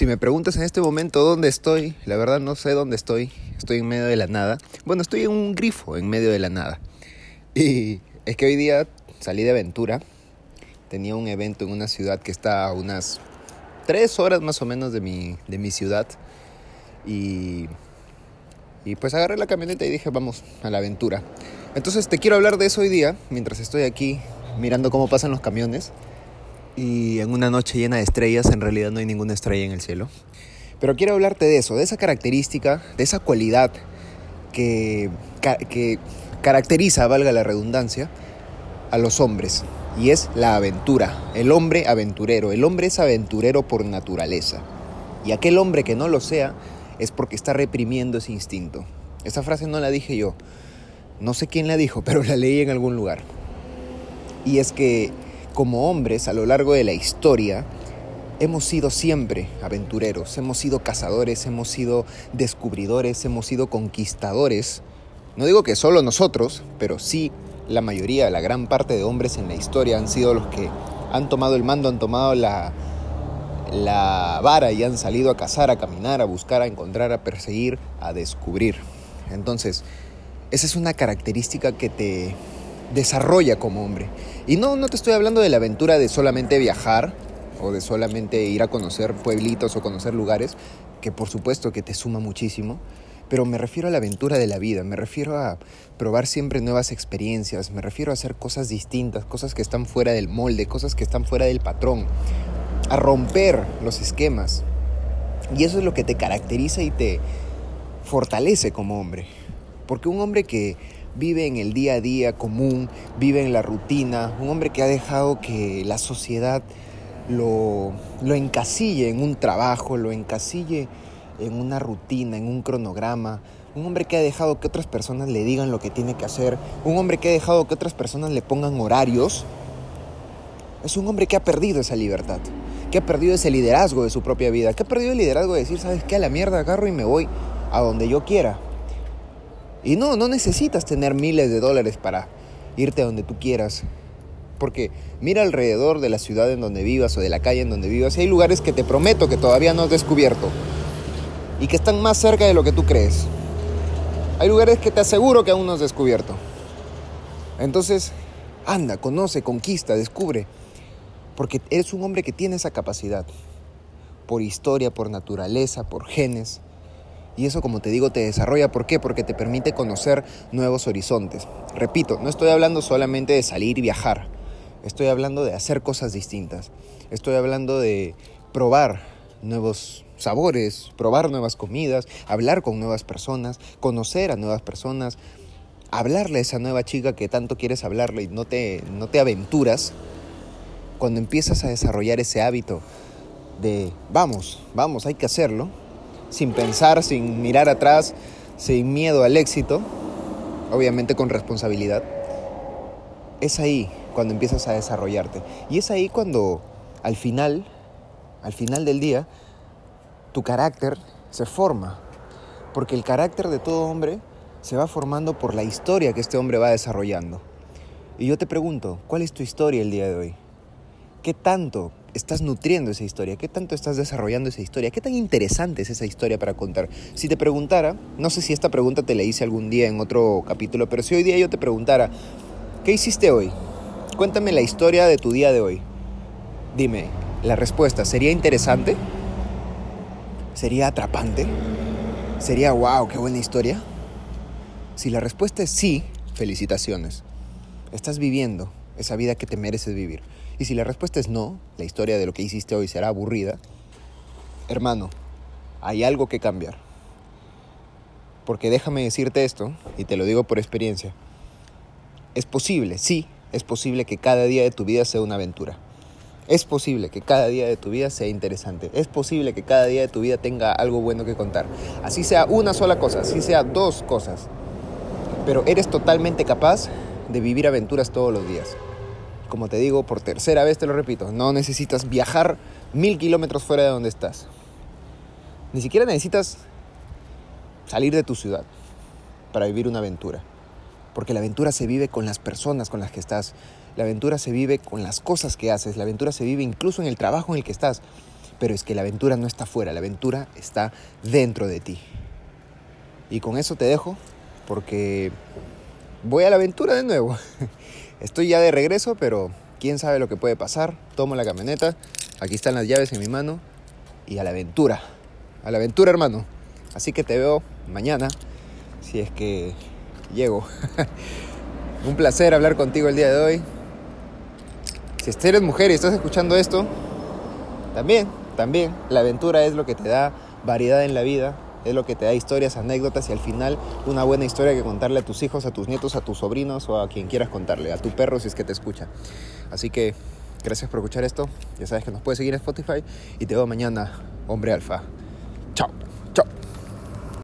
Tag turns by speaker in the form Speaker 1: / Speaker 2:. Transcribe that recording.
Speaker 1: Si me preguntas en este momento dónde estoy, la verdad no sé dónde estoy. Estoy en medio de la nada. Bueno, estoy en un grifo en medio de la nada. Y es que hoy día salí de aventura. Tenía un evento en una ciudad que está a unas tres horas más o menos de mi, de mi ciudad. Y, y pues agarré la camioneta y dije, vamos a la aventura. Entonces te quiero hablar de eso hoy día, mientras estoy aquí mirando cómo pasan los camiones. Y en una noche llena de estrellas, en realidad no hay ninguna estrella en el cielo. Pero quiero hablarte de eso, de esa característica, de esa cualidad que, que caracteriza, valga la redundancia, a los hombres. Y es la aventura, el hombre aventurero. El hombre es aventurero por naturaleza. Y aquel hombre que no lo sea es porque está reprimiendo ese instinto. Esa frase no la dije yo. No sé quién la dijo, pero la leí en algún lugar. Y es que como hombres a lo largo de la historia hemos sido siempre aventureros, hemos sido cazadores, hemos sido descubridores, hemos sido conquistadores. No digo que solo nosotros, pero sí la mayoría, la gran parte de hombres en la historia han sido los que han tomado el mando, han tomado la, la vara y han salido a cazar, a caminar, a buscar, a encontrar, a perseguir, a descubrir. Entonces, esa es una característica que te desarrolla como hombre. Y no, no te estoy hablando de la aventura de solamente viajar o de solamente ir a conocer pueblitos o conocer lugares, que por supuesto que te suma muchísimo, pero me refiero a la aventura de la vida, me refiero a probar siempre nuevas experiencias, me refiero a hacer cosas distintas, cosas que están fuera del molde, cosas que están fuera del patrón, a romper los esquemas. Y eso es lo que te caracteriza y te fortalece como hombre. Porque un hombre que vive en el día a día común, vive en la rutina, un hombre que ha dejado que la sociedad lo, lo encasille en un trabajo, lo encasille en una rutina, en un cronograma, un hombre que ha dejado que otras personas le digan lo que tiene que hacer, un hombre que ha dejado que otras personas le pongan horarios, es un hombre que ha perdido esa libertad, que ha perdido ese liderazgo de su propia vida, que ha perdido el liderazgo de decir, ¿sabes qué? A la mierda agarro y me voy a donde yo quiera. Y no, no necesitas tener miles de dólares para irte a donde tú quieras. Porque mira alrededor de la ciudad en donde vivas o de la calle en donde vivas hay lugares que te prometo que todavía no has descubierto y que están más cerca de lo que tú crees. Hay lugares que te aseguro que aún no has descubierto. Entonces, anda, conoce, conquista, descubre. Porque eres un hombre que tiene esa capacidad. Por historia, por naturaleza, por genes. Y eso, como te digo, te desarrolla. ¿Por qué? Porque te permite conocer nuevos horizontes. Repito, no estoy hablando solamente de salir y viajar. Estoy hablando de hacer cosas distintas. Estoy hablando de probar nuevos sabores, probar nuevas comidas, hablar con nuevas personas, conocer a nuevas personas, hablarle a esa nueva chica que tanto quieres hablarle y no te, no te aventuras, cuando empiezas a desarrollar ese hábito de vamos, vamos, hay que hacerlo, sin pensar, sin mirar atrás, sin miedo al éxito, obviamente con responsabilidad, es ahí cuando empiezas a desarrollarte. Y es ahí cuando al final, al final del día, tu carácter se forma. Porque el carácter de todo hombre se va formando por la historia que este hombre va desarrollando. Y yo te pregunto, ¿cuál es tu historia el día de hoy? ¿Qué tanto estás nutriendo esa historia? ¿Qué tanto estás desarrollando esa historia? ¿Qué tan interesante es esa historia para contar? Si te preguntara, no sé si esta pregunta te la hice algún día en otro capítulo, pero si hoy día yo te preguntara, ¿qué hiciste hoy? Cuéntame la historia de tu día de hoy. Dime, la respuesta, ¿sería interesante? ¿Sería atrapante? ¿Sería wow, qué buena historia? Si la respuesta es sí, felicitaciones. Estás viviendo esa vida que te mereces vivir. Y si la respuesta es no, la historia de lo que hiciste hoy será aburrida, hermano, hay algo que cambiar. Porque déjame decirte esto, y te lo digo por experiencia, es posible, sí, es posible que cada día de tu vida sea una aventura. Es posible que cada día de tu vida sea interesante. Es posible que cada día de tu vida tenga algo bueno que contar. Así sea una sola cosa, así sea dos cosas. Pero eres totalmente capaz de vivir aventuras todos los días. Como te digo, por tercera vez te lo repito, no necesitas viajar mil kilómetros fuera de donde estás. Ni siquiera necesitas salir de tu ciudad para vivir una aventura. Porque la aventura se vive con las personas con las que estás. La aventura se vive con las cosas que haces. La aventura se vive incluso en el trabajo en el que estás. Pero es que la aventura no está fuera, la aventura está dentro de ti. Y con eso te dejo porque voy a la aventura de nuevo. Estoy ya de regreso, pero quién sabe lo que puede pasar. Tomo la camioneta, aquí están las llaves en mi mano y a la aventura. A la aventura, hermano. Así que te veo mañana, si es que llego. Un placer hablar contigo el día de hoy. Si eres mujer y estás escuchando esto, también, también, la aventura es lo que te da variedad en la vida, es lo que te da historias, anécdotas y al final una buena historia que contarle a tus hijos, a tus nietos, a tus sobrinos o a quien quieras contarle, a tu perro si es que te escucha. Así que gracias por escuchar esto, ya sabes que nos puedes seguir en Spotify y te veo mañana, hombre alfa. Chao.